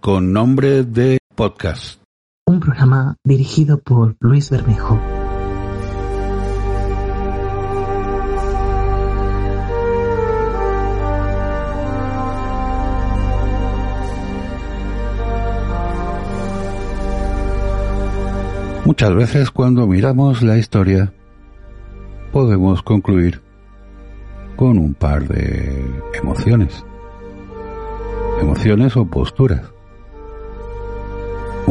con nombre de podcast. Un programa dirigido por Luis Bermejo. Muchas veces cuando miramos la historia podemos concluir con un par de emociones. Emociones o posturas.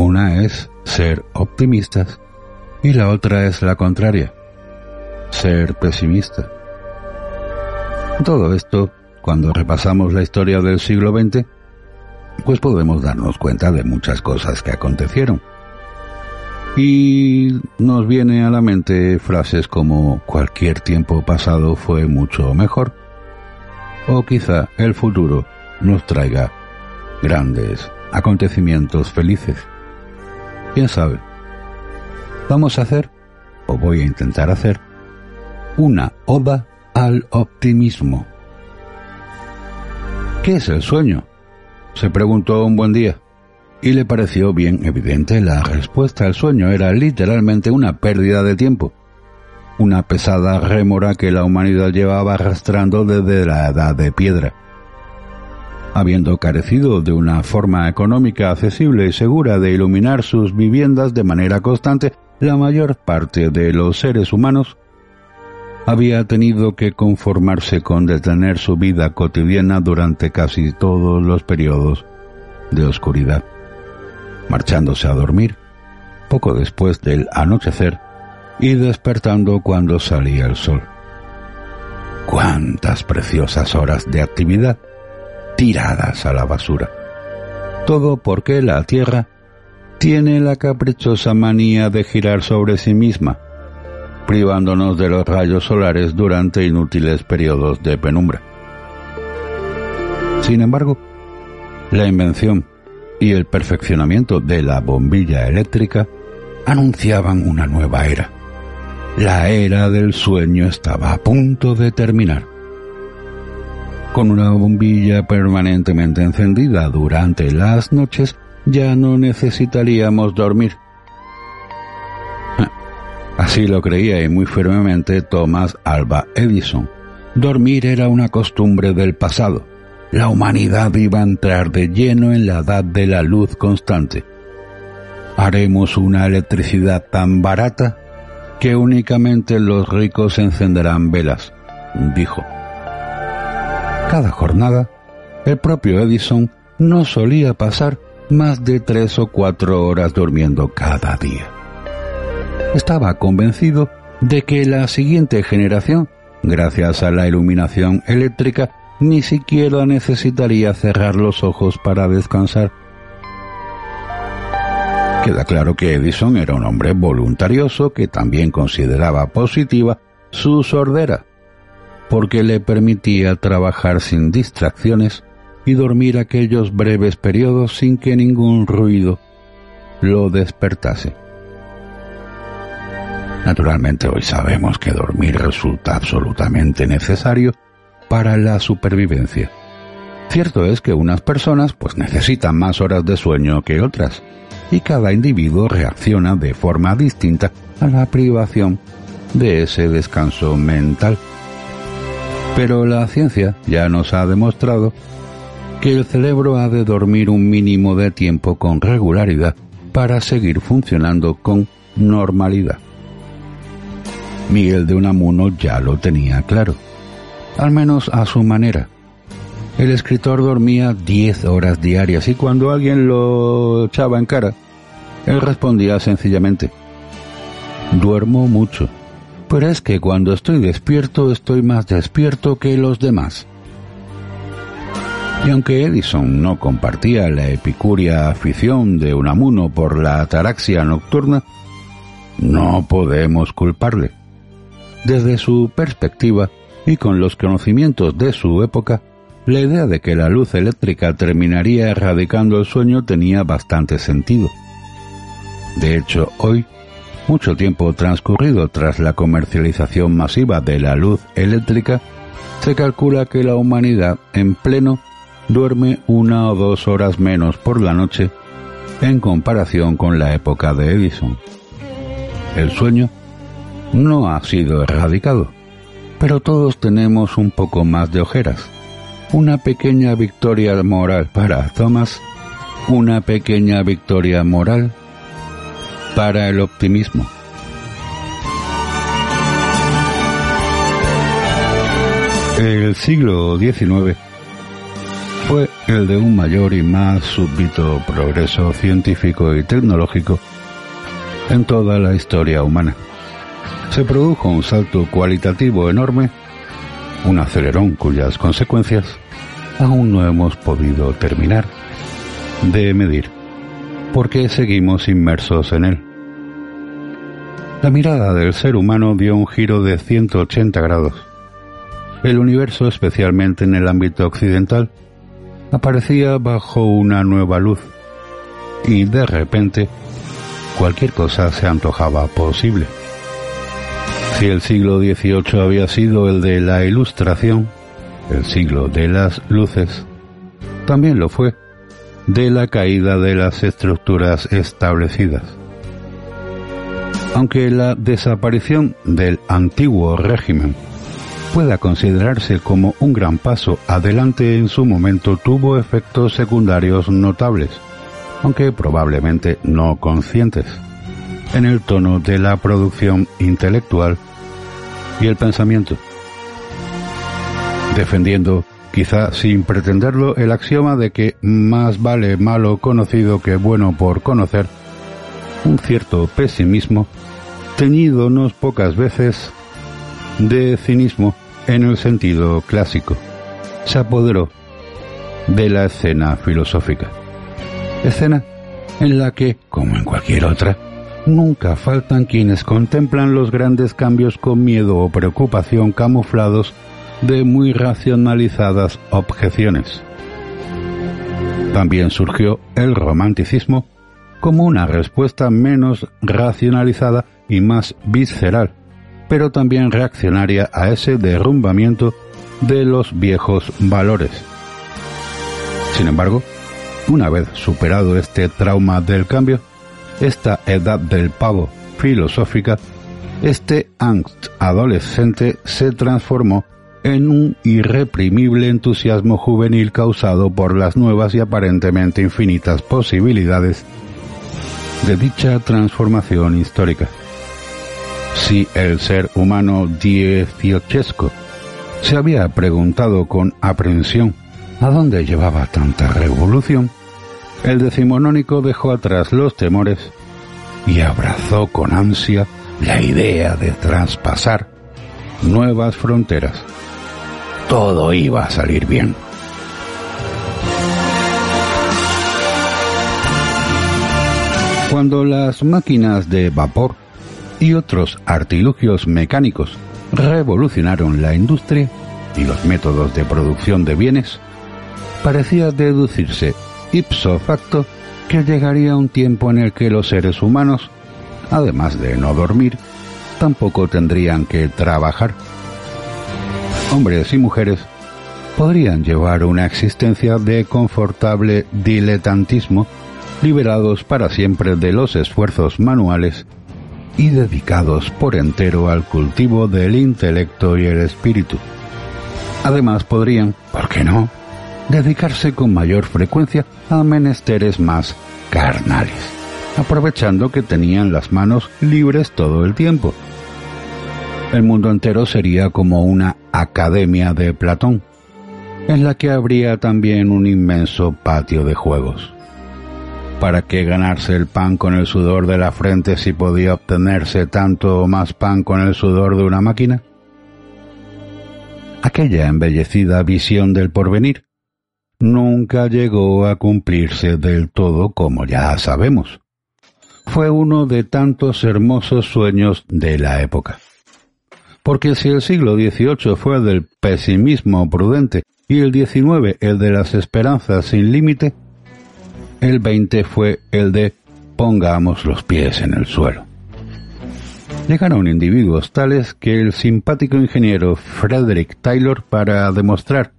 Una es ser optimistas y la otra es la contraria, ser pesimista. Todo esto, cuando repasamos la historia del siglo XX, pues podemos darnos cuenta de muchas cosas que acontecieron. Y nos viene a la mente frases como cualquier tiempo pasado fue mucho mejor, o quizá el futuro nos traiga grandes acontecimientos felices. ¿Quién sabe? Vamos a hacer, o voy a intentar hacer, una oda al optimismo. ¿Qué es el sueño? Se preguntó un buen día, y le pareció bien evidente la respuesta. El sueño era literalmente una pérdida de tiempo, una pesada rémora que la humanidad llevaba arrastrando desde la edad de piedra habiendo carecido de una forma económica accesible y segura de iluminar sus viviendas de manera constante, la mayor parte de los seres humanos había tenido que conformarse con detener su vida cotidiana durante casi todos los periodos de oscuridad, marchándose a dormir poco después del anochecer y despertando cuando salía el sol. ¡Cuántas preciosas horas de actividad! Tiradas a la basura. Todo porque la Tierra tiene la caprichosa manía de girar sobre sí misma, privándonos de los rayos solares durante inútiles periodos de penumbra. Sin embargo, la invención y el perfeccionamiento de la bombilla eléctrica anunciaban una nueva era. La era del sueño estaba a punto de terminar con una bombilla permanentemente encendida durante las noches, ya no necesitaríamos dormir. Así lo creía y muy firmemente Thomas Alba Edison. Dormir era una costumbre del pasado. La humanidad iba a entrar de lleno en la edad de la luz constante. Haremos una electricidad tan barata que únicamente los ricos encenderán velas, dijo cada jornada, el propio Edison no solía pasar más de tres o cuatro horas durmiendo cada día. Estaba convencido de que la siguiente generación, gracias a la iluminación eléctrica, ni siquiera necesitaría cerrar los ojos para descansar. Queda claro que Edison era un hombre voluntarioso que también consideraba positiva su sordera porque le permitía trabajar sin distracciones y dormir aquellos breves periodos sin que ningún ruido lo despertase. Naturalmente hoy sabemos que dormir resulta absolutamente necesario para la supervivencia. Cierto es que unas personas pues necesitan más horas de sueño que otras y cada individuo reacciona de forma distinta a la privación de ese descanso mental. Pero la ciencia ya nos ha demostrado que el cerebro ha de dormir un mínimo de tiempo con regularidad para seguir funcionando con normalidad. Miguel de Unamuno ya lo tenía claro, al menos a su manera. El escritor dormía 10 horas diarias y cuando alguien lo echaba en cara, él respondía sencillamente, duermo mucho pero es que cuando estoy despierto estoy más despierto que los demás. Y aunque Edison no compartía la epicúrea afición de Unamuno por la ataraxia nocturna, no podemos culparle. Desde su perspectiva y con los conocimientos de su época, la idea de que la luz eléctrica terminaría erradicando el sueño tenía bastante sentido. De hecho, hoy, mucho tiempo transcurrido tras la comercialización masiva de la luz eléctrica, se calcula que la humanidad en pleno duerme una o dos horas menos por la noche en comparación con la época de Edison. El sueño no ha sido erradicado, pero todos tenemos un poco más de ojeras. Una pequeña victoria moral para Thomas, una pequeña victoria moral para el optimismo. El siglo XIX fue el de un mayor y más súbito progreso científico y tecnológico en toda la historia humana. Se produjo un salto cualitativo enorme, un acelerón cuyas consecuencias aún no hemos podido terminar de medir, porque seguimos inmersos en él. La mirada del ser humano dio un giro de 180 grados. El universo, especialmente en el ámbito occidental, aparecía bajo una nueva luz y de repente cualquier cosa se antojaba posible. Si el siglo XVIII había sido el de la Ilustración, el siglo de las luces, también lo fue de la caída de las estructuras establecidas. Aunque la desaparición del antiguo régimen pueda considerarse como un gran paso adelante en su momento, tuvo efectos secundarios notables, aunque probablemente no conscientes, en el tono de la producción intelectual y el pensamiento, defendiendo, quizá sin pretenderlo, el axioma de que más vale malo conocido que bueno por conocer, un cierto pesimismo, teñidonos pocas veces de cinismo en el sentido clásico, se apoderó de la escena filosófica. Escena en la que, como en cualquier otra, nunca faltan quienes contemplan los grandes cambios con miedo o preocupación camuflados de muy racionalizadas objeciones. También surgió el romanticismo como una respuesta menos racionalizada y más visceral pero también reaccionaria a ese derrumbamiento de los viejos valores. Sin embargo, una vez superado este trauma del cambio, esta edad del pavo filosófica, este angst adolescente se transformó en un irreprimible entusiasmo juvenil causado por las nuevas y aparentemente infinitas posibilidades de dicha transformación histórica si el ser humano dieciochesco se había preguntado con aprensión a dónde llevaba tanta revolución, el decimonónico dejó atrás los temores y abrazó con ansia la idea de traspasar nuevas fronteras. Todo iba a salir bien. Cuando las máquinas de vapor y otros artilugios mecánicos revolucionaron la industria y los métodos de producción de bienes, parecía deducirse ipso facto que llegaría un tiempo en el que los seres humanos, además de no dormir, tampoco tendrían que trabajar. Hombres y mujeres podrían llevar una existencia de confortable diletantismo, liberados para siempre de los esfuerzos manuales y dedicados por entero al cultivo del intelecto y el espíritu. Además podrían, ¿por qué no?, dedicarse con mayor frecuencia a menesteres más carnales, aprovechando que tenían las manos libres todo el tiempo. El mundo entero sería como una academia de Platón, en la que habría también un inmenso patio de juegos. ¿Para qué ganarse el pan con el sudor de la frente si podía obtenerse tanto o más pan con el sudor de una máquina? Aquella embellecida visión del porvenir nunca llegó a cumplirse del todo como ya sabemos. Fue uno de tantos hermosos sueños de la época. Porque si el siglo XVIII fue el del pesimismo prudente y el XIX el de las esperanzas sin límite, el XX fue el de pongamos los pies en el suelo. Llegaron individuos tales que el simpático ingeniero Frederick Taylor, para demostrar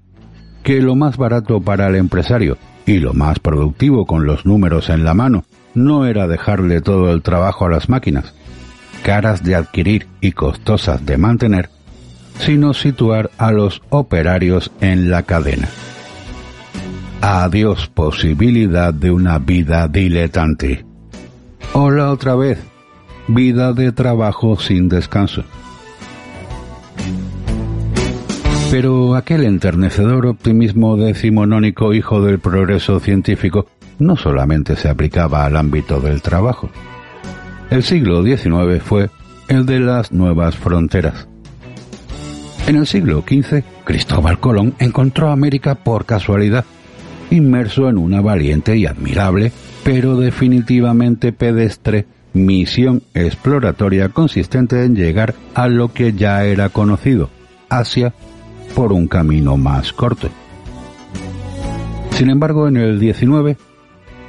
que lo más barato para el empresario y lo más productivo con los números en la mano no era dejarle todo el trabajo a las máquinas, caras de adquirir y costosas de mantener, sino situar a los operarios en la cadena. Adiós posibilidad de una vida diletante. Hola otra vez, vida de trabajo sin descanso. Pero aquel enternecedor optimismo decimonónico hijo del progreso científico no solamente se aplicaba al ámbito del trabajo. El siglo XIX fue el de las nuevas fronteras. En el siglo XV, Cristóbal Colón encontró América por casualidad, inmerso en una valiente y admirable, pero definitivamente pedestre, misión exploratoria consistente en llegar a lo que ya era conocido, Asia, por un camino más corto. Sin embargo, en el XIX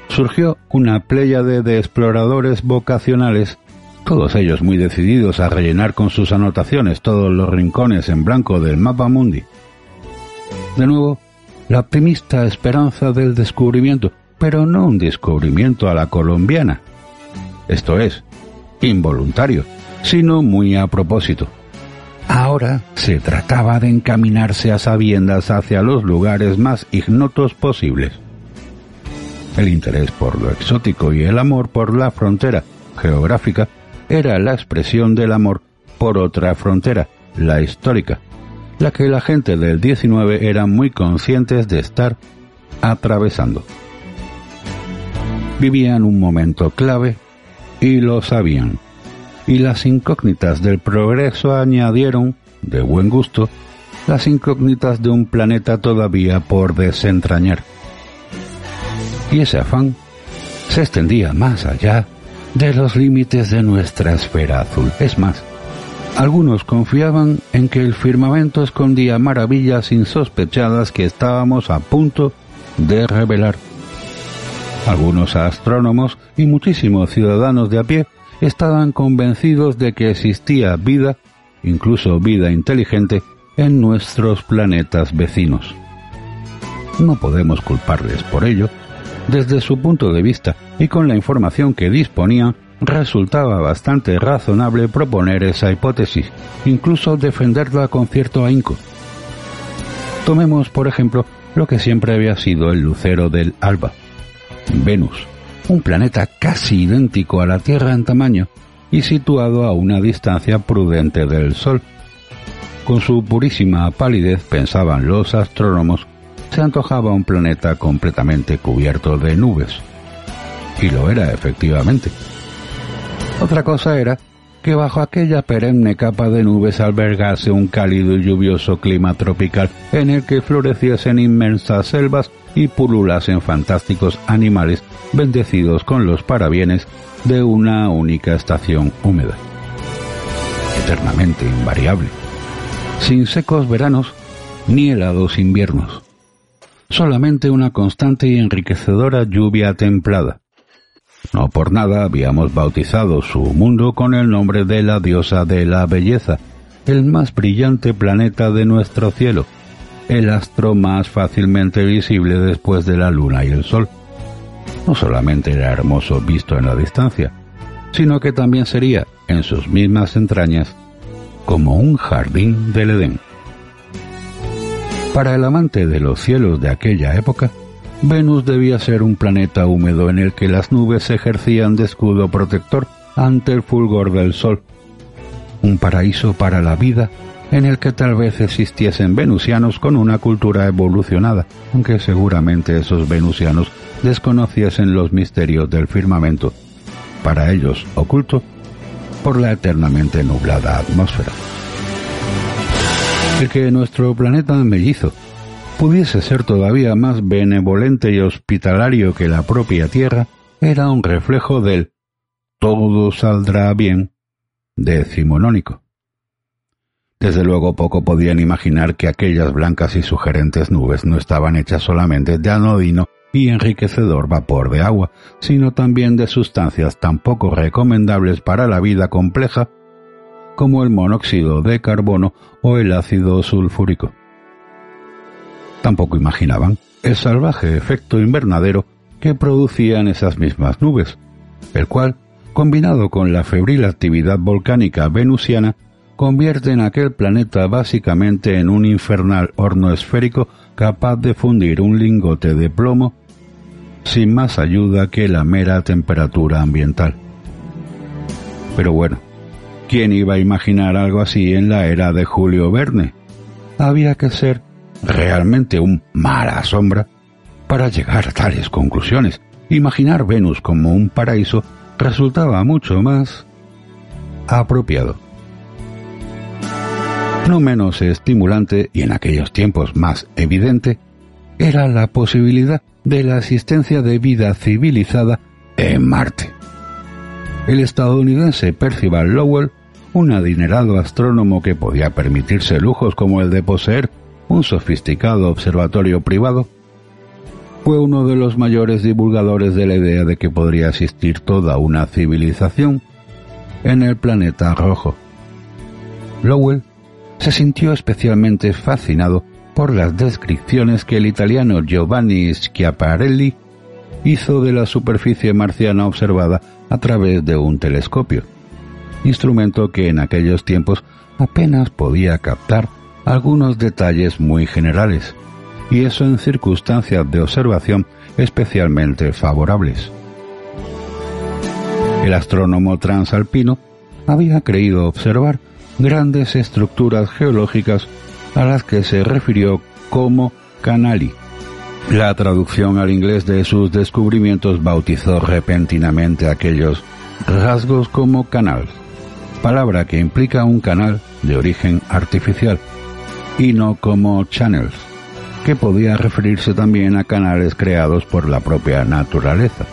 surgió una pléyade de exploradores vocacionales todos ellos muy decididos a rellenar con sus anotaciones todos los rincones en blanco del mapa mundi. De nuevo, la optimista esperanza del descubrimiento, pero no un descubrimiento a la colombiana. Esto es, involuntario, sino muy a propósito. Ahora se trataba de encaminarse a sabiendas hacia los lugares más ignotos posibles. El interés por lo exótico y el amor por la frontera geográfica era la expresión del amor por otra frontera, la histórica, la que la gente del 19 eran muy conscientes de estar atravesando. Vivían un momento clave y lo sabían. Y las incógnitas del progreso añadieron, de buen gusto, las incógnitas de un planeta todavía por desentrañar. Y ese afán se extendía más allá de los límites de nuestra esfera azul. Es más, algunos confiaban en que el firmamento escondía maravillas insospechadas que estábamos a punto de revelar. Algunos astrónomos y muchísimos ciudadanos de a pie estaban convencidos de que existía vida, incluso vida inteligente, en nuestros planetas vecinos. No podemos culparles por ello, desde su punto de vista y con la información que disponía, resultaba bastante razonable proponer esa hipótesis, incluso defenderla con cierto ahínco. Tomemos, por ejemplo, lo que siempre había sido el lucero del alba, Venus, un planeta casi idéntico a la Tierra en tamaño y situado a una distancia prudente del Sol. Con su purísima palidez, pensaban los astrónomos, se antojaba un planeta completamente cubierto de nubes. Y lo era efectivamente. Otra cosa era que bajo aquella perenne capa de nubes albergase un cálido y lluvioso clima tropical en el que floreciesen inmensas selvas y pululasen fantásticos animales bendecidos con los parabienes de una única estación húmeda. Eternamente invariable. Sin secos veranos ni helados inviernos solamente una constante y enriquecedora lluvia templada. No por nada habíamos bautizado su mundo con el nombre de la diosa de la belleza, el más brillante planeta de nuestro cielo, el astro más fácilmente visible después de la luna y el sol. No solamente era hermoso visto en la distancia, sino que también sería, en sus mismas entrañas, como un jardín del Edén. Para el amante de los cielos de aquella época, Venus debía ser un planeta húmedo en el que las nubes ejercían de escudo protector ante el fulgor del sol. Un paraíso para la vida en el que tal vez existiesen venusianos con una cultura evolucionada, aunque seguramente esos venusianos desconociesen los misterios del firmamento, para ellos oculto por la eternamente nublada atmósfera el que nuestro planeta mellizo, pudiese ser todavía más benevolente y hospitalario que la propia Tierra, era un reflejo del todo saldrá bien decimonónico. Desde luego poco podían imaginar que aquellas blancas y sugerentes nubes no estaban hechas solamente de anodino y enriquecedor vapor de agua, sino también de sustancias tan poco recomendables para la vida compleja como el monóxido de carbono o el ácido sulfúrico. Tampoco imaginaban el salvaje efecto invernadero que producían esas mismas nubes, el cual, combinado con la febril actividad volcánica venusiana, convierte en aquel planeta básicamente en un infernal horno esférico capaz de fundir un lingote de plomo sin más ayuda que la mera temperatura ambiental. Pero bueno, ¿quién iba a imaginar algo así en la era de Julio Verne? Había que ser realmente un mala sombra para llegar a tales conclusiones. Imaginar Venus como un paraíso resultaba mucho más apropiado. No menos estimulante y en aquellos tiempos más evidente era la posibilidad de la existencia de vida civilizada en Marte. El estadounidense Percival Lowell, un adinerado astrónomo que podía permitirse lujos como el de poseer un sofisticado observatorio privado, fue uno de los mayores divulgadores de la idea de que podría existir toda una civilización en el planeta rojo. Lowell se sintió especialmente fascinado por las descripciones que el italiano Giovanni Schiaparelli hizo de la superficie marciana observada a través de un telescopio, instrumento que en aquellos tiempos apenas podía captar algunos detalles muy generales, y eso en circunstancias de observación especialmente favorables. El astrónomo transalpino había creído observar grandes estructuras geológicas a las que se refirió como canali. La traducción al inglés de sus descubrimientos bautizó repentinamente aquellos rasgos como canal, palabra que implica un canal de origen artificial, y no como channels, que podía referirse también a canales creados por la propia naturaleza.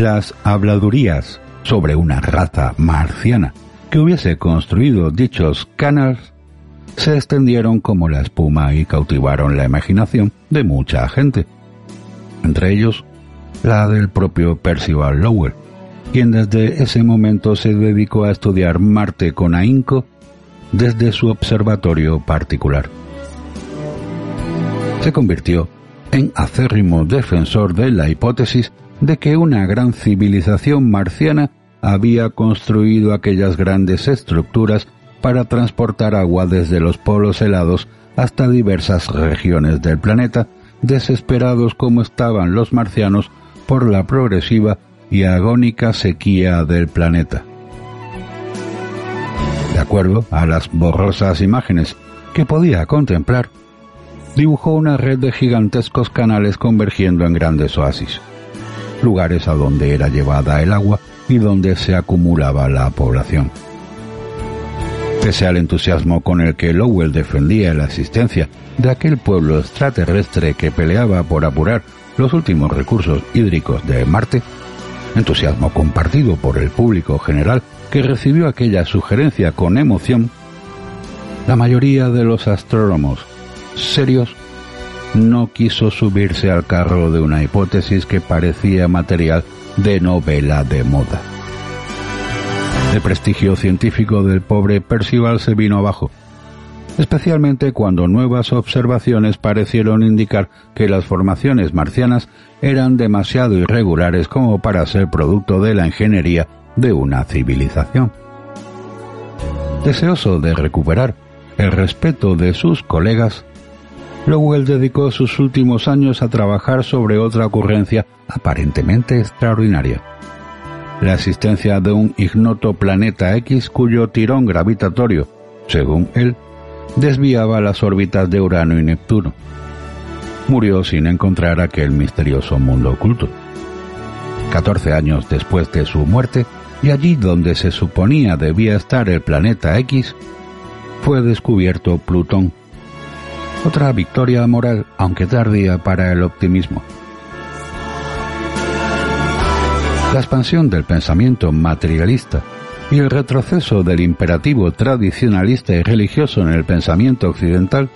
Las habladurías sobre una raza marciana que hubiese construido dichos canals se extendieron como la espuma y cautivaron la imaginación de mucha gente, entre ellos la del propio Percival Lowell, quien desde ese momento se dedicó a estudiar Marte con ahínco desde su observatorio particular. Se convirtió en acérrimo defensor de la hipótesis de que una gran civilización marciana había construido aquellas grandes estructuras para transportar agua desde los polos helados hasta diversas regiones del planeta, desesperados como estaban los marcianos por la progresiva y agónica sequía del planeta. De acuerdo a las borrosas imágenes que podía contemplar, dibujó una red de gigantescos canales convergiendo en grandes oasis, lugares a donde era llevada el agua y donde se acumulaba la población. Pese al entusiasmo con el que Lowell defendía la existencia de aquel pueblo extraterrestre que peleaba por apurar los últimos recursos hídricos de Marte, entusiasmo compartido por el público general que recibió aquella sugerencia con emoción, la mayoría de los astrónomos serios no quiso subirse al carro de una hipótesis que parecía material de novela de moda. El prestigio científico del pobre Percival se vino abajo, especialmente cuando nuevas observaciones parecieron indicar que las formaciones marcianas eran demasiado irregulares como para ser producto de la ingeniería de una civilización. Deseoso de recuperar el respeto de sus colegas, Lowell dedicó sus últimos años a trabajar sobre otra ocurrencia aparentemente extraordinaria la existencia de un ignoto planeta X cuyo tirón gravitatorio, según él, desviaba las órbitas de Urano y Neptuno. Murió sin encontrar aquel misterioso mundo oculto. Catorce años después de su muerte, y allí donde se suponía debía estar el planeta X, fue descubierto Plutón. Otra victoria moral, aunque tardía para el optimismo. La expansión del pensamiento materialista y el retroceso del imperativo tradicionalista y religioso en el pensamiento occidental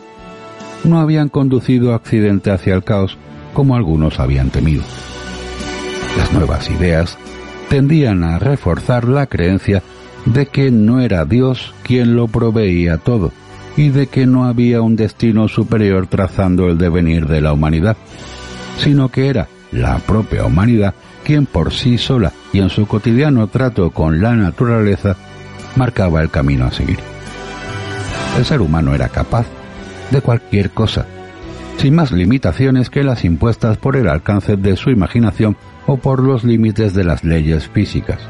no habían conducido a accidente hacia el caos como algunos habían temido. Las nuevas ideas tendían a reforzar la creencia de que no era Dios quien lo proveía todo y de que no había un destino superior trazando el devenir de la humanidad, sino que era la propia humanidad quien por sí sola y en su cotidiano trato con la naturaleza marcaba el camino a seguir. El ser humano era capaz de cualquier cosa, sin más limitaciones que las impuestas por el alcance de su imaginación o por los límites de las leyes físicas.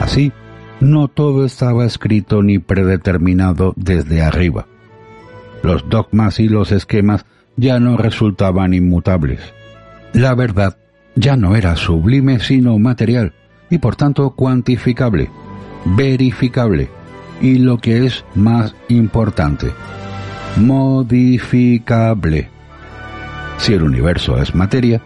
Así, no todo estaba escrito ni predeterminado desde arriba. Los dogmas y los esquemas ya no resultaban inmutables. La verdad ya no era sublime sino material y por tanto cuantificable, verificable y lo que es más importante, modificable. Si el universo es materia,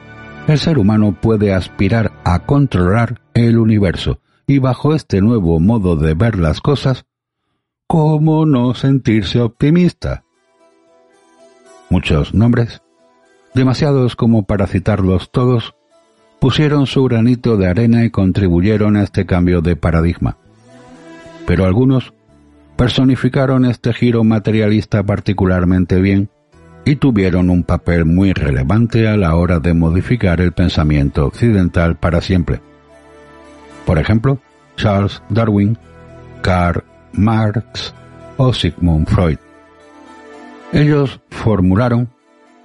el ser humano puede aspirar a controlar el universo y bajo este nuevo modo de ver las cosas, ¿cómo no sentirse optimista? Muchos nombres, demasiados como para citarlos todos, pusieron su granito de arena y contribuyeron a este cambio de paradigma. Pero algunos personificaron este giro materialista particularmente bien y tuvieron un papel muy relevante a la hora de modificar el pensamiento occidental para siempre. Por ejemplo, Charles Darwin, Karl Marx o Sigmund Freud. Ellos formularon,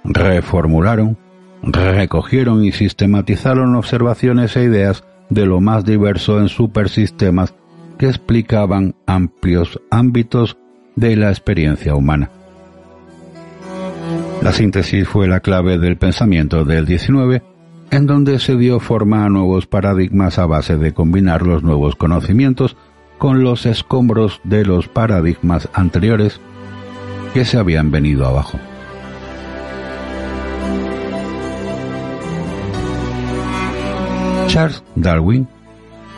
reformularon, recogieron y sistematizaron observaciones e ideas de lo más diverso en supersistemas que explicaban amplios ámbitos de la experiencia humana. La síntesis fue la clave del pensamiento del 19, en donde se dio forma a nuevos paradigmas a base de combinar los nuevos conocimientos con los escombros de los paradigmas anteriores que se habían venido abajo. Charles Darwin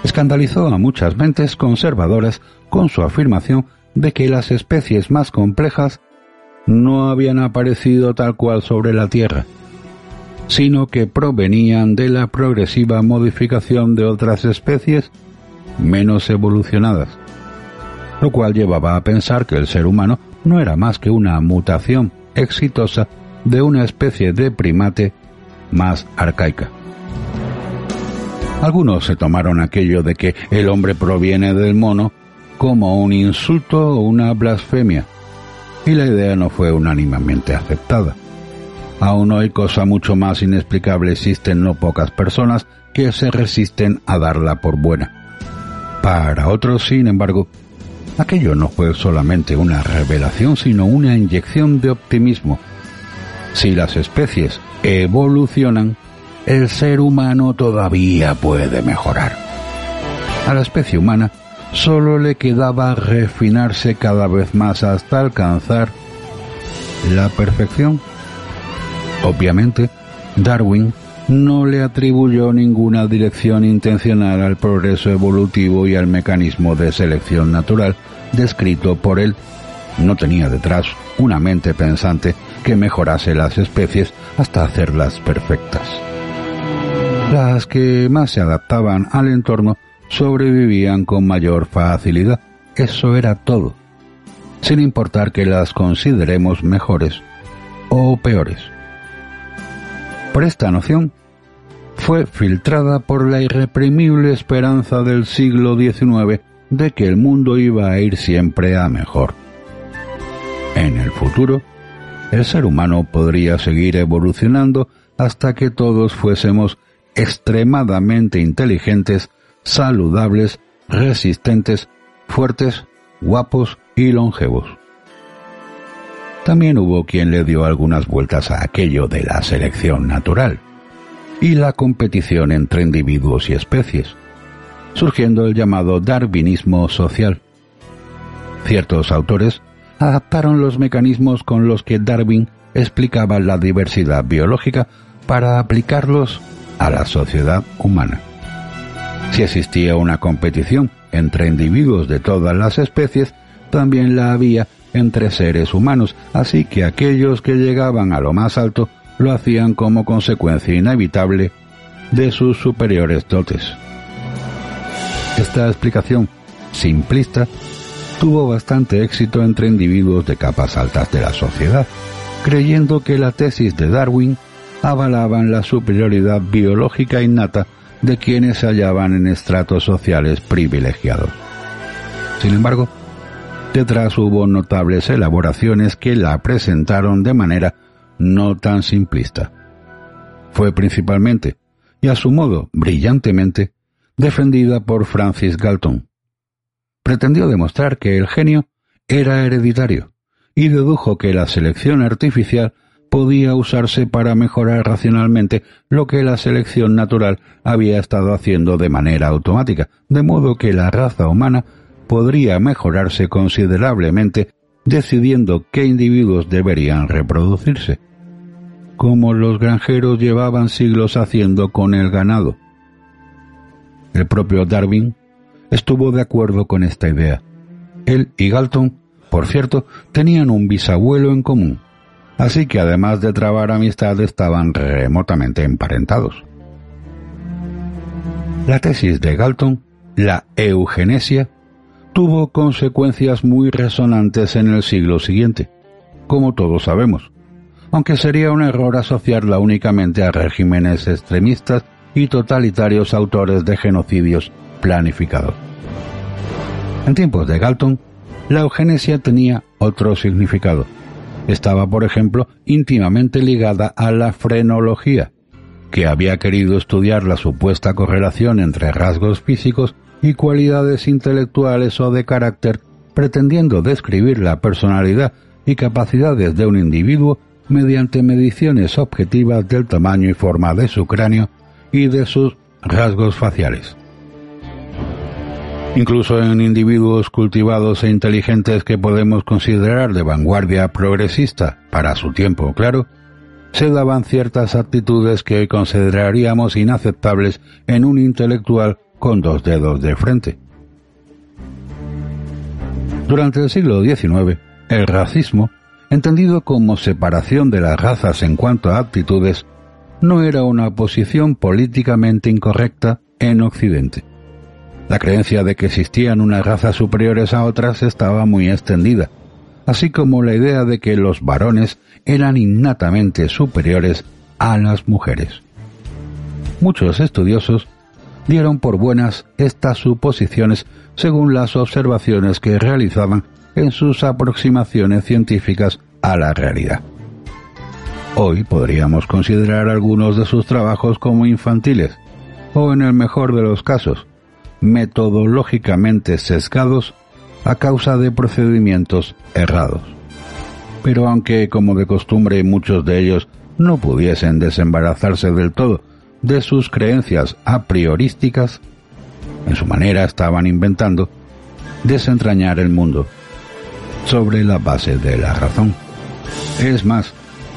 escandalizó a muchas mentes conservadoras con su afirmación de que las especies más complejas no habían aparecido tal cual sobre la Tierra, sino que provenían de la progresiva modificación de otras especies menos evolucionadas, lo cual llevaba a pensar que el ser humano no era más que una mutación exitosa de una especie de primate más arcaica. Algunos se tomaron aquello de que el hombre proviene del mono como un insulto o una blasfemia, y la idea no fue unánimemente aceptada. Aún hoy, cosa mucho más inexplicable, existen no pocas personas que se resisten a darla por buena. Para otros, sin embargo, aquello no fue solamente una revelación, sino una inyección de optimismo. Si las especies evolucionan, el ser humano todavía puede mejorar. A la especie humana solo le quedaba refinarse cada vez más hasta alcanzar la perfección. Obviamente, Darwin no le atribuyó ninguna dirección intencional al progreso evolutivo y al mecanismo de selección natural descrito por él. No tenía detrás una mente pensante que mejorase las especies hasta hacerlas perfectas. Las que más se adaptaban al entorno sobrevivían con mayor facilidad. Eso era todo, sin importar que las consideremos mejores o peores. Por esta noción fue filtrada por la irreprimible esperanza del siglo XIX de que el mundo iba a ir siempre a mejor. En el futuro, el ser humano podría seguir evolucionando hasta que todos fuésemos extremadamente inteligentes, saludables, resistentes, fuertes, guapos y longevos. También hubo quien le dio algunas vueltas a aquello de la selección natural y la competición entre individuos y especies, surgiendo el llamado darwinismo social. Ciertos autores adaptaron los mecanismos con los que Darwin explicaba la diversidad biológica para aplicarlos a la sociedad humana. Si existía una competición entre individuos de todas las especies, también la había entre seres humanos, así que aquellos que llegaban a lo más alto lo hacían como consecuencia inevitable de sus superiores dotes. Esta explicación simplista tuvo bastante éxito entre individuos de capas altas de la sociedad, creyendo que la tesis de Darwin avalaban la superioridad biológica innata de quienes se hallaban en estratos sociales privilegiados. Sin embargo, detrás hubo notables elaboraciones que la presentaron de manera no tan simplista. Fue principalmente, y a su modo brillantemente, defendida por Francis Galton. Pretendió demostrar que el genio era hereditario y dedujo que la selección artificial podía usarse para mejorar racionalmente lo que la selección natural había estado haciendo de manera automática, de modo que la raza humana podría mejorarse considerablemente decidiendo qué individuos deberían reproducirse, como los granjeros llevaban siglos haciendo con el ganado. El propio Darwin estuvo de acuerdo con esta idea. Él y Galton, por cierto, tenían un bisabuelo en común, así que además de trabar amistad estaban remotamente emparentados. La tesis de Galton, la eugenesia, tuvo consecuencias muy resonantes en el siglo siguiente, como todos sabemos, aunque sería un error asociarla únicamente a regímenes extremistas y totalitarios autores de genocidios planificados. En tiempos de Galton, la eugenesia tenía otro significado estaba, por ejemplo, íntimamente ligada a la frenología, que había querido estudiar la supuesta correlación entre rasgos físicos y cualidades intelectuales o de carácter, pretendiendo describir la personalidad y capacidades de un individuo mediante mediciones objetivas del tamaño y forma de su cráneo y de sus rasgos faciales. Incluso en individuos cultivados e inteligentes que podemos considerar de vanguardia progresista para su tiempo, claro, se daban ciertas actitudes que consideraríamos inaceptables en un intelectual con dos dedos de frente. Durante el siglo XIX, el racismo, entendido como separación de las razas en cuanto a actitudes, no era una posición políticamente incorrecta en Occidente. La creencia de que existían unas razas superiores a otras estaba muy extendida, así como la idea de que los varones eran innatamente superiores a las mujeres. Muchos estudiosos dieron por buenas estas suposiciones según las observaciones que realizaban en sus aproximaciones científicas a la realidad. Hoy podríamos considerar algunos de sus trabajos como infantiles, o en el mejor de los casos, metodológicamente sesgados a causa de procedimientos errados. Pero aunque, como de costumbre, muchos de ellos no pudiesen desembarazarse del todo de sus creencias a priorísticas, en su manera estaban inventando desentrañar el mundo sobre la base de la razón. Es más,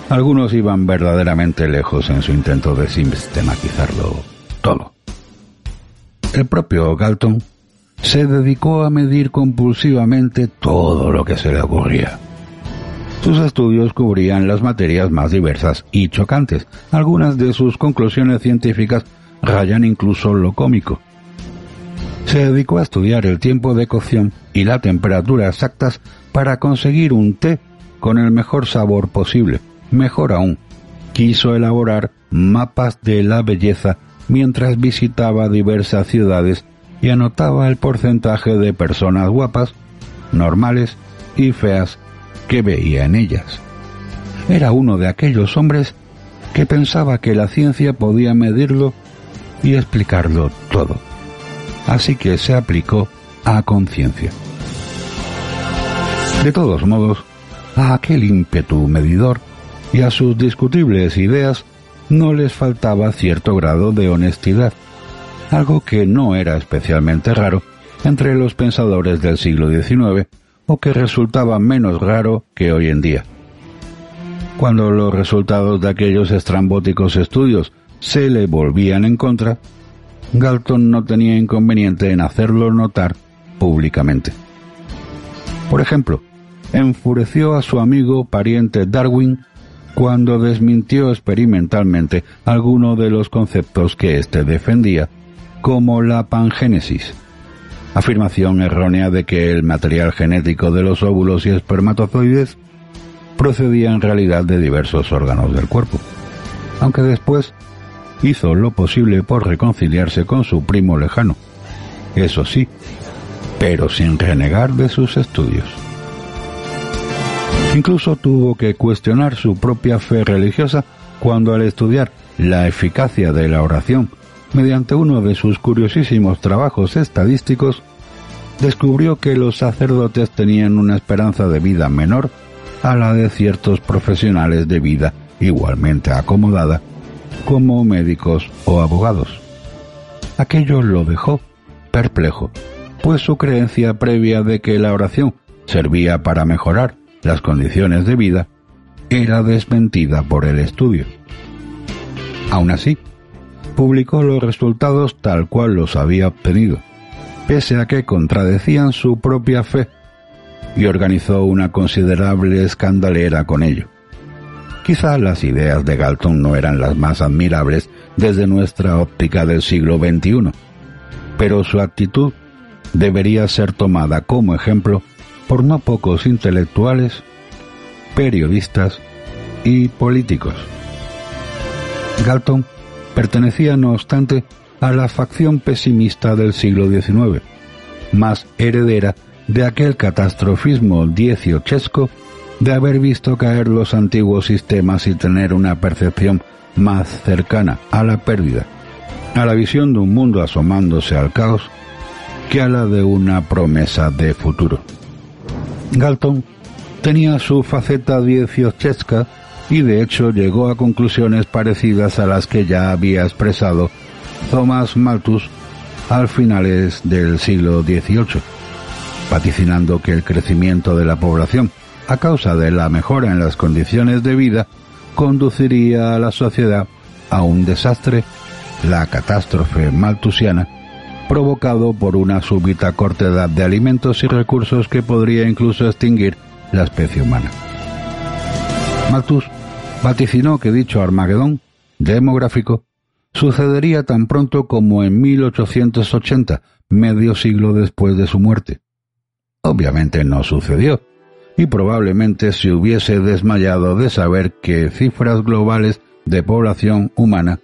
algunos iban verdaderamente lejos en su intento de sistematizarlo todo. El propio Galton se dedicó a medir compulsivamente todo lo que se le ocurría. Sus estudios cubrían las materias más diversas y chocantes. Algunas de sus conclusiones científicas rayan incluso lo cómico. Se dedicó a estudiar el tiempo de cocción y la temperatura exactas para conseguir un té con el mejor sabor posible. Mejor aún, quiso elaborar mapas de la belleza mientras visitaba diversas ciudades y anotaba el porcentaje de personas guapas, normales y feas que veía en ellas. Era uno de aquellos hombres que pensaba que la ciencia podía medirlo y explicarlo todo. Así que se aplicó a conciencia. De todos modos, a aquel ímpetu medidor y a sus discutibles ideas no les faltaba cierto grado de honestidad, algo que no era especialmente raro entre los pensadores del siglo XIX o que resultaba menos raro que hoy en día. Cuando los resultados de aquellos estrambóticos estudios se le volvían en contra, Galton no tenía inconveniente en hacerlo notar públicamente. Por ejemplo, enfureció a su amigo pariente Darwin cuando desmintió experimentalmente alguno de los conceptos que éste defendía, como la pangénesis, afirmación errónea de que el material genético de los óvulos y espermatozoides procedía en realidad de diversos órganos del cuerpo, aunque después hizo lo posible por reconciliarse con su primo lejano, eso sí, pero sin renegar de sus estudios. Incluso tuvo que cuestionar su propia fe religiosa cuando al estudiar la eficacia de la oración mediante uno de sus curiosísimos trabajos estadísticos, descubrió que los sacerdotes tenían una esperanza de vida menor a la de ciertos profesionales de vida igualmente acomodada, como médicos o abogados. Aquello lo dejó perplejo, pues su creencia previa de que la oración servía para mejorar las condiciones de vida, era desmentida por el estudio. Aún así, publicó los resultados tal cual los había obtenido, pese a que contradecían su propia fe, y organizó una considerable escandalera con ello. Quizá las ideas de Galton no eran las más admirables desde nuestra óptica del siglo XXI, pero su actitud debería ser tomada como ejemplo por no pocos intelectuales, periodistas y políticos. Galton pertenecía, no obstante, a la facción pesimista del siglo XIX, más heredera de aquel catastrofismo dieciochesco de haber visto caer los antiguos sistemas y tener una percepción más cercana a la pérdida, a la visión de un mundo asomándose al caos, que a la de una promesa de futuro. Galton tenía su faceta dieciochesca y de hecho llegó a conclusiones parecidas a las que ya había expresado Thomas Malthus al finales del siglo XVIII, vaticinando que el crecimiento de la población a causa de la mejora en las condiciones de vida conduciría a la sociedad a un desastre, la catástrofe malthusiana, provocado por una súbita cortedad de alimentos y recursos que podría incluso extinguir la especie humana. Malthus vaticinó que dicho Armagedón demográfico sucedería tan pronto como en 1880, medio siglo después de su muerte. Obviamente no sucedió, y probablemente se hubiese desmayado de saber que cifras globales de población humana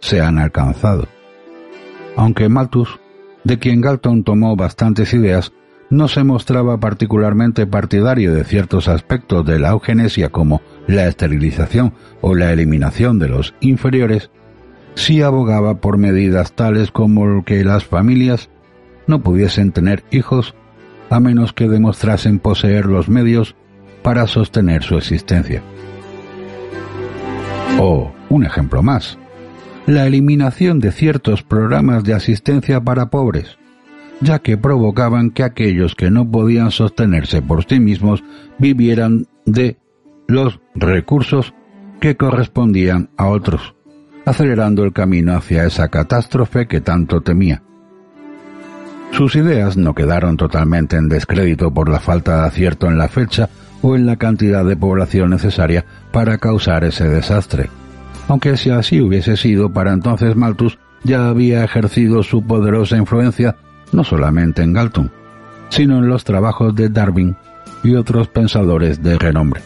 se han alcanzado aunque Malthus, de quien Galton tomó bastantes ideas, no se mostraba particularmente partidario de ciertos aspectos de la eugenesia como la esterilización o la eliminación de los inferiores, sí abogaba por medidas tales como que las familias no pudiesen tener hijos a menos que demostrasen poseer los medios para sostener su existencia. O, un ejemplo más, la eliminación de ciertos programas de asistencia para pobres, ya que provocaban que aquellos que no podían sostenerse por sí mismos vivieran de los recursos que correspondían a otros, acelerando el camino hacia esa catástrofe que tanto temía. Sus ideas no quedaron totalmente en descrédito por la falta de acierto en la fecha o en la cantidad de población necesaria para causar ese desastre aunque si así hubiese sido, para entonces Malthus ya había ejercido su poderosa influencia no solamente en Galton, sino en los trabajos de Darwin y otros pensadores de renombre.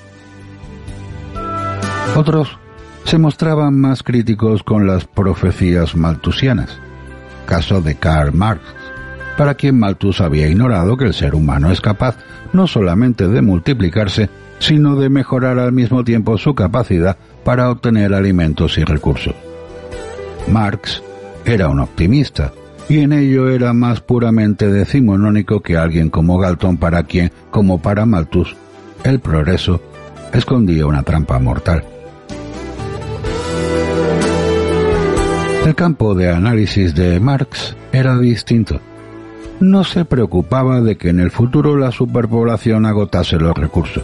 Otros se mostraban más críticos con las profecías malthusianas, caso de Karl Marx, para quien Malthus había ignorado que el ser humano es capaz no solamente de multiplicarse, sino de mejorar al mismo tiempo su capacidad para obtener alimentos y recursos. Marx era un optimista, y en ello era más puramente decimonónico que alguien como Galton para quien, como para Malthus, el progreso escondía una trampa mortal. El campo de análisis de Marx era distinto. no se preocupaba de que en el futuro la superpoblación agotase los recursos.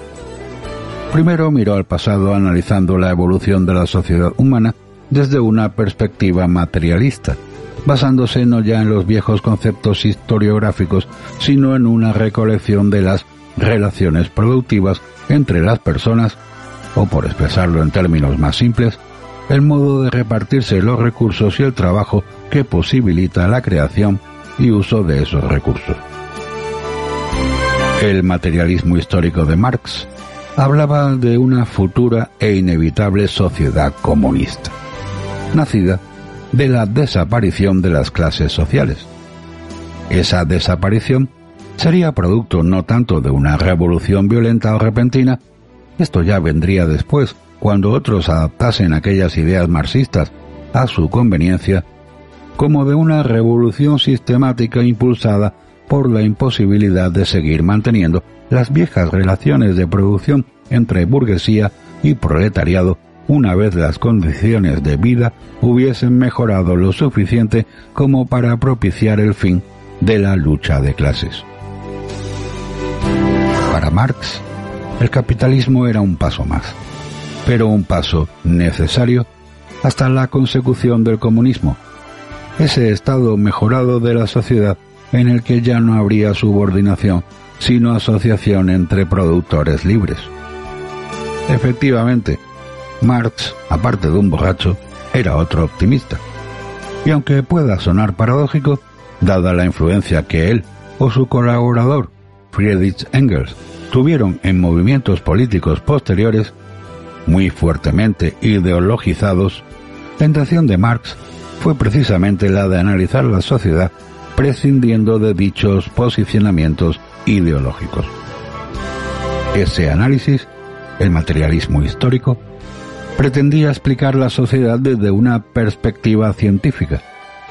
Primero miró al pasado analizando la evolución de la sociedad humana desde una perspectiva materialista, basándose no ya en los viejos conceptos historiográficos, sino en una recolección de las relaciones productivas entre las personas, o por expresarlo en términos más simples, el modo de repartirse los recursos y el trabajo que posibilita la creación y uso de esos recursos. El materialismo histórico de Marx hablaba de una futura e inevitable sociedad comunista, nacida de la desaparición de las clases sociales. Esa desaparición sería producto no tanto de una revolución violenta o repentina, esto ya vendría después, cuando otros adaptasen aquellas ideas marxistas a su conveniencia, como de una revolución sistemática impulsada por la imposibilidad de seguir manteniendo las viejas relaciones de producción entre burguesía y proletariado una vez las condiciones de vida hubiesen mejorado lo suficiente como para propiciar el fin de la lucha de clases. Para Marx, el capitalismo era un paso más, pero un paso necesario hasta la consecución del comunismo, ese estado mejorado de la sociedad en el que ya no habría subordinación, sino asociación entre productores libres. Efectivamente, Marx, aparte de un borracho, era otro optimista. Y aunque pueda sonar paradójico, dada la influencia que él o su colaborador, Friedrich Engels, tuvieron en movimientos políticos posteriores, muy fuertemente ideologizados, la intención de Marx fue precisamente la de analizar la sociedad prescindiendo de dichos posicionamientos ideológicos. Ese análisis, el materialismo histórico, pretendía explicar la sociedad desde una perspectiva científica,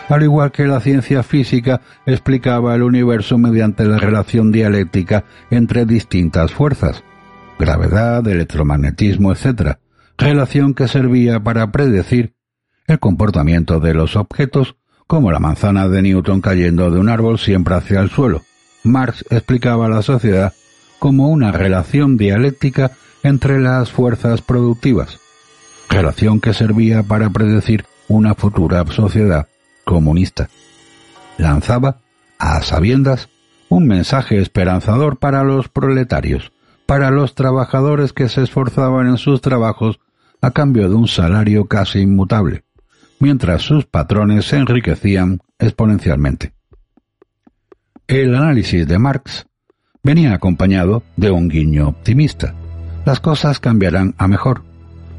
al igual que la ciencia física explicaba el universo mediante la relación dialéctica entre distintas fuerzas, gravedad, electromagnetismo, etc., relación que servía para predecir el comportamiento de los objetos, como la manzana de Newton cayendo de un árbol siempre hacia el suelo. Marx explicaba la sociedad como una relación dialéctica entre las fuerzas productivas, relación que servía para predecir una futura sociedad comunista. Lanzaba, a sabiendas, un mensaje esperanzador para los proletarios, para los trabajadores que se esforzaban en sus trabajos a cambio de un salario casi inmutable mientras sus patrones se enriquecían exponencialmente. El análisis de Marx venía acompañado de un guiño optimista. Las cosas cambiarán a mejor.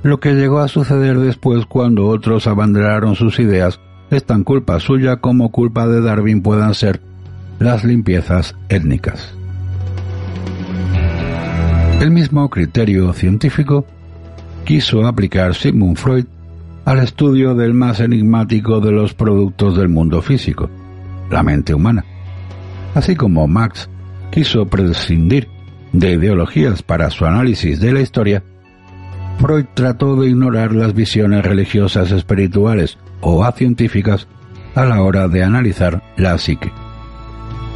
Lo que llegó a suceder después cuando otros abanderaron sus ideas es tan culpa suya como culpa de Darwin puedan ser las limpiezas étnicas. El mismo criterio científico quiso aplicar Sigmund Freud al estudio del más enigmático de los productos del mundo físico, la mente humana. Así como Marx quiso prescindir de ideologías para su análisis de la historia, Freud trató de ignorar las visiones religiosas espirituales o acientíficas a la hora de analizar la psique.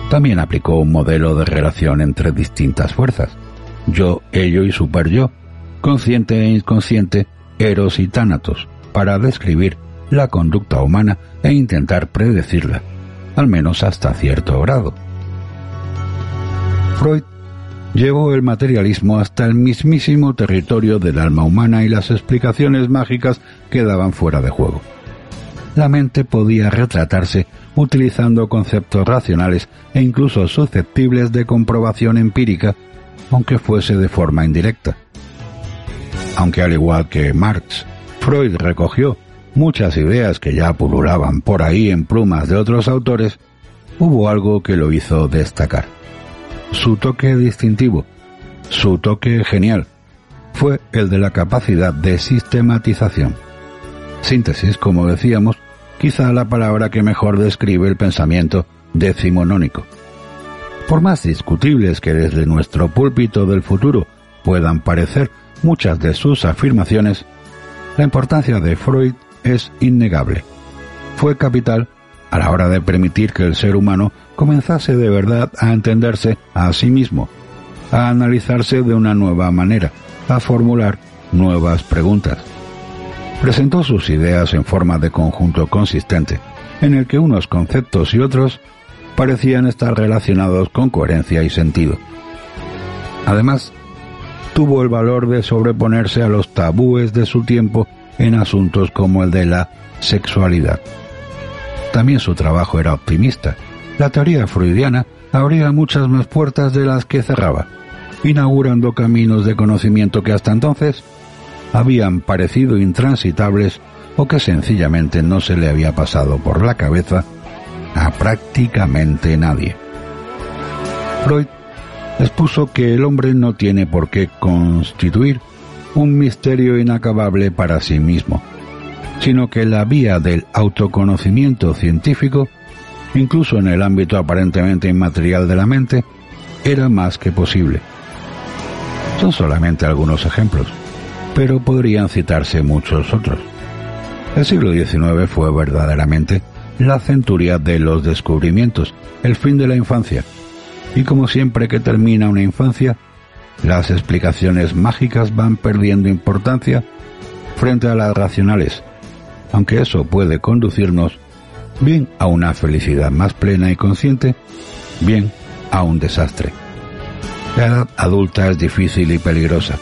También aplicó un modelo de relación entre distintas fuerzas, yo, ello y super yo, consciente e inconsciente, eros y tánatos, para describir la conducta humana e intentar predecirla, al menos hasta cierto grado. Freud llevó el materialismo hasta el mismísimo territorio del alma humana y las explicaciones mágicas quedaban fuera de juego. La mente podía retratarse utilizando conceptos racionales e incluso susceptibles de comprobación empírica, aunque fuese de forma indirecta. Aunque al igual que Marx Freud recogió muchas ideas que ya pululaban por ahí en plumas de otros autores, hubo algo que lo hizo destacar. Su toque distintivo, su toque genial, fue el de la capacidad de sistematización. Síntesis, como decíamos, quizá la palabra que mejor describe el pensamiento decimonónico. Por más discutibles que desde nuestro púlpito del futuro puedan parecer muchas de sus afirmaciones, la importancia de Freud es innegable. Fue capital a la hora de permitir que el ser humano comenzase de verdad a entenderse a sí mismo, a analizarse de una nueva manera, a formular nuevas preguntas. Presentó sus ideas en forma de conjunto consistente, en el que unos conceptos y otros parecían estar relacionados con coherencia y sentido. Además, tuvo el valor de sobreponerse a los tabúes de su tiempo en asuntos como el de la sexualidad. También su trabajo era optimista. La teoría freudiana abría muchas más puertas de las que cerraba, inaugurando caminos de conocimiento que hasta entonces habían parecido intransitables o que sencillamente no se le había pasado por la cabeza a prácticamente nadie. Freud expuso que el hombre no tiene por qué constituir un misterio inacabable para sí mismo, sino que la vía del autoconocimiento científico, incluso en el ámbito aparentemente inmaterial de la mente, era más que posible. Son solamente algunos ejemplos, pero podrían citarse muchos otros. El siglo XIX fue verdaderamente la centuria de los descubrimientos, el fin de la infancia. Y como siempre que termina una infancia, las explicaciones mágicas van perdiendo importancia frente a las racionales, aunque eso puede conducirnos bien a una felicidad más plena y consciente, bien a un desastre. La edad adulta es difícil y peligrosa,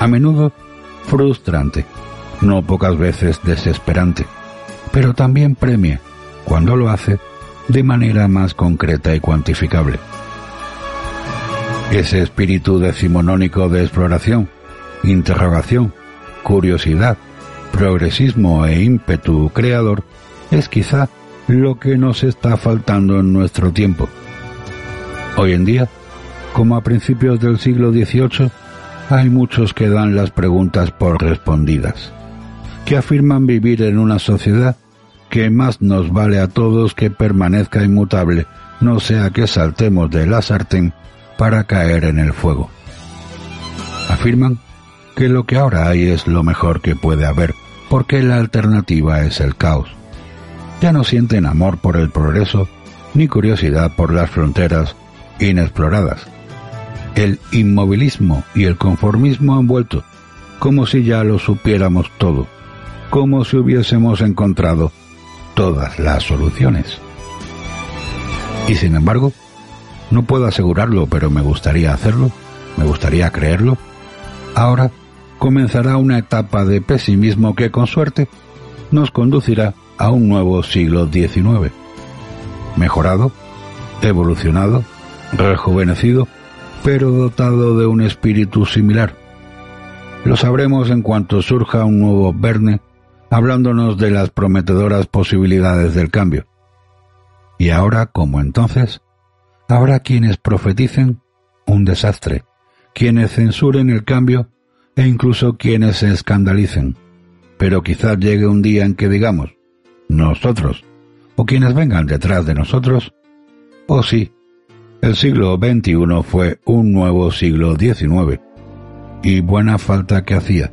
a menudo frustrante, no pocas veces desesperante, pero también premia, cuando lo hace, de manera más concreta y cuantificable. Ese espíritu decimonónico de exploración, interrogación, curiosidad, progresismo e ímpetu creador es quizá lo que nos está faltando en nuestro tiempo. Hoy en día, como a principios del siglo XVIII, hay muchos que dan las preguntas por respondidas, que afirman vivir en una sociedad que más nos vale a todos que permanezca inmutable, no sea que saltemos de la sartén para caer en el fuego. Afirman que lo que ahora hay es lo mejor que puede haber, porque la alternativa es el caos. Ya no sienten amor por el progreso ni curiosidad por las fronteras inexploradas. El inmovilismo y el conformismo han vuelto, como si ya lo supiéramos todo, como si hubiésemos encontrado todas las soluciones. Y sin embargo, no puedo asegurarlo, pero me gustaría hacerlo, me gustaría creerlo. Ahora comenzará una etapa de pesimismo que con suerte nos conducirá a un nuevo siglo XIX. Mejorado, evolucionado, rejuvenecido, pero dotado de un espíritu similar. Lo sabremos en cuanto surja un nuevo Verne hablándonos de las prometedoras posibilidades del cambio. Y ahora, como entonces, habrá quienes profeticen un desastre, quienes censuren el cambio e incluso quienes se escandalicen. Pero quizás llegue un día en que digamos, nosotros, o quienes vengan detrás de nosotros, oh sí, el siglo XXI fue un nuevo siglo XIX, y buena falta que hacía.